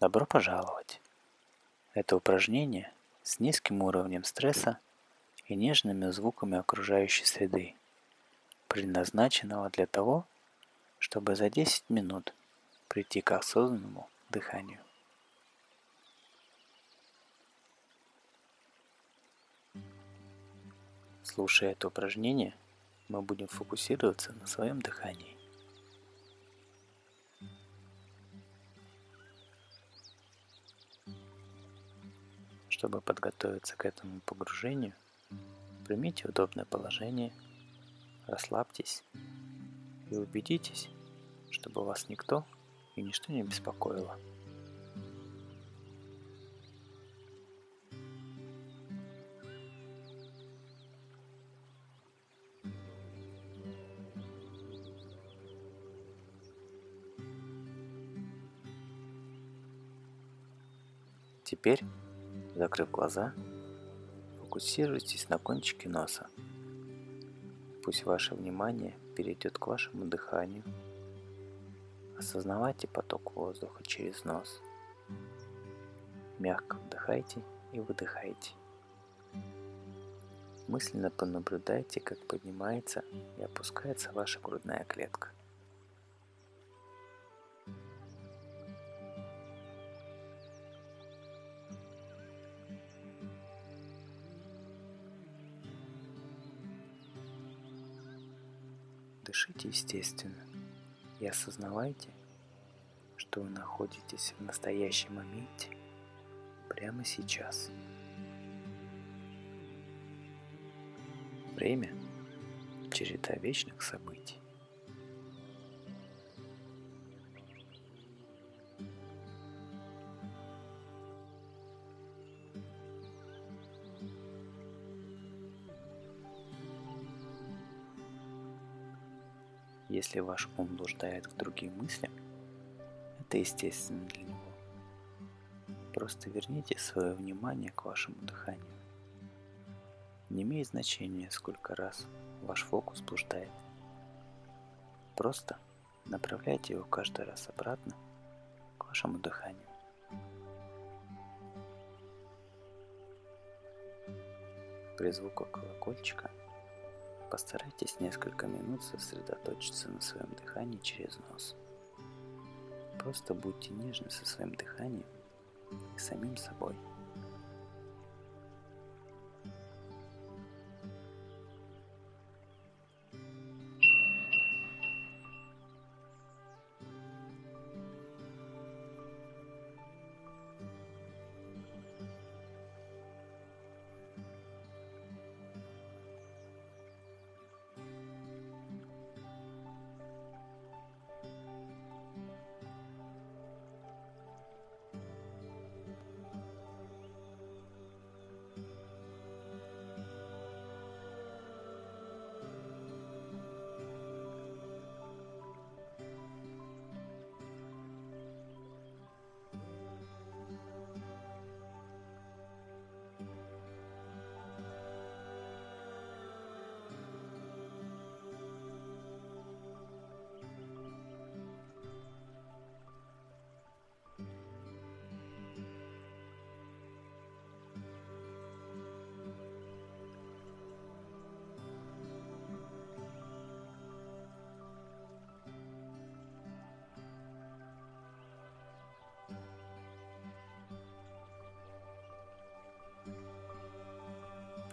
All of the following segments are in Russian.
Добро пожаловать! Это упражнение с низким уровнем стресса и нежными звуками окружающей среды, предназначенного для того, чтобы за 10 минут прийти к осознанному дыханию. Слушая это упражнение, мы будем фокусироваться на своем дыхании. Чтобы подготовиться к этому погружению, примите удобное положение, расслабьтесь и убедитесь, чтобы вас никто и ничто не беспокоило. Теперь Закрыв глаза, фокусируйтесь на кончике носа. Пусть ваше внимание перейдет к вашему дыханию. Осознавайте поток воздуха через нос. Мягко вдыхайте и выдыхайте. Мысленно понаблюдайте, как поднимается и опускается ваша грудная клетка. Дышите естественно и осознавайте, что вы находитесь в настоящем моменте прямо сейчас. Время – череда вечных событий. Если ваш ум блуждает к другим мыслям, это естественно для него. Просто верните свое внимание к вашему дыханию. Не имеет значения, сколько раз ваш фокус блуждает. Просто направляйте его каждый раз обратно к вашему дыханию. При звуках колокольчика – Постарайтесь несколько минут сосредоточиться на своем дыхании через нос. Просто будьте нежны со своим дыханием и самим собой.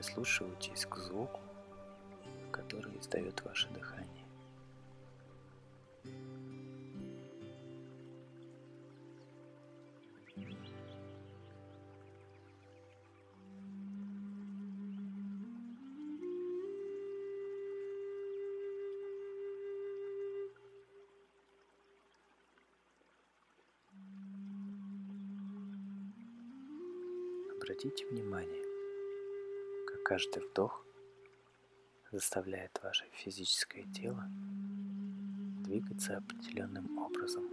Прислушивайтесь к звуку, который издает ваше дыхание. Обратите внимание, Каждый вдох заставляет ваше физическое тело двигаться определенным образом.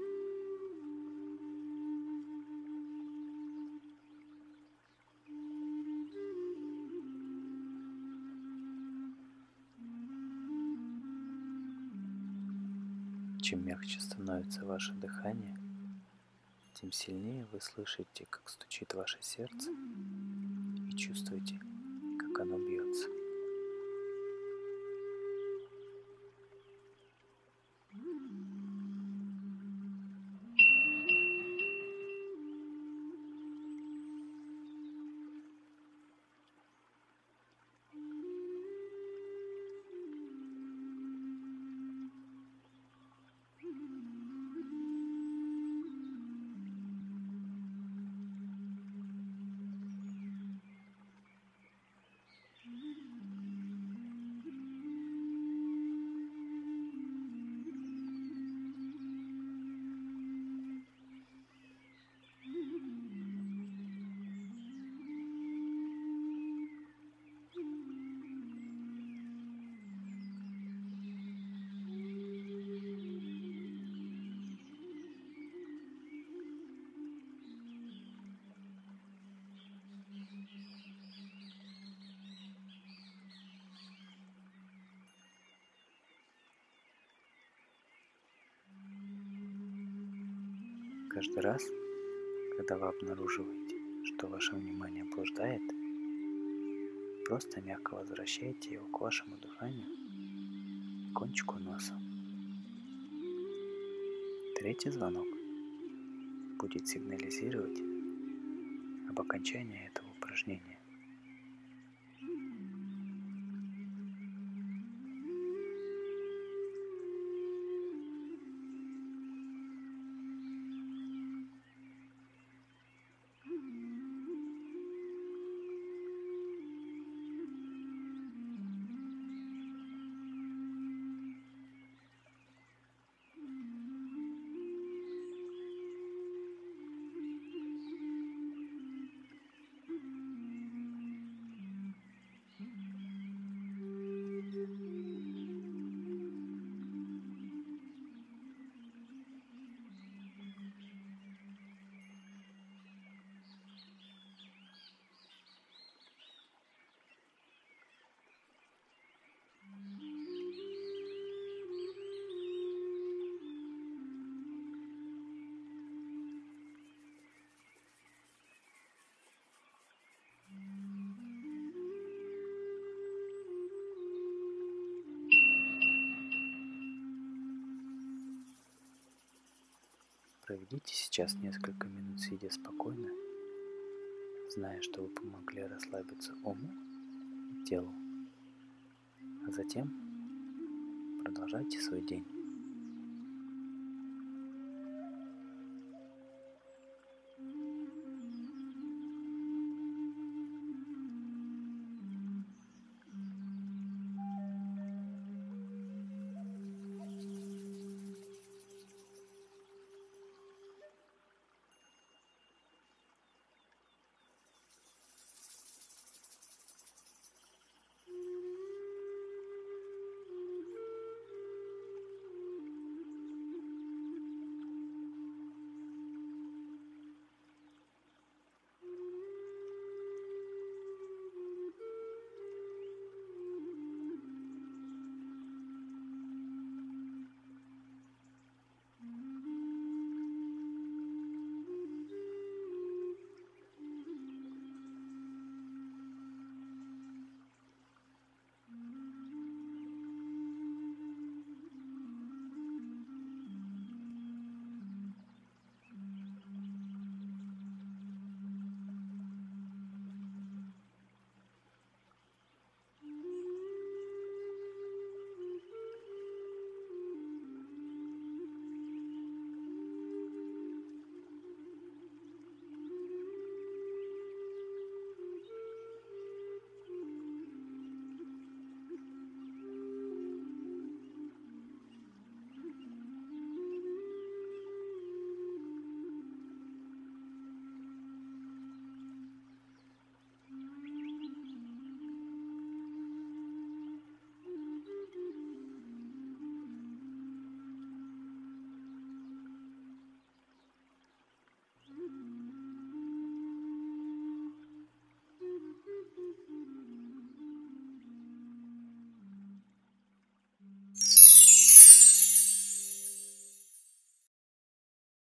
Чем мягче становится ваше дыхание, тем сильнее вы слышите, как стучит ваше сердце и чувствуете, как оно Каждый раз, когда вы обнаруживаете, что ваше внимание блуждает, просто мягко возвращайте его к вашему дыханию и кончику носа. Третий звонок будет сигнализировать об окончании этого упражнения. Проведите сейчас несколько минут сидя спокойно, зная, что вы помогли расслабиться уму и телу. А затем продолжайте свой день.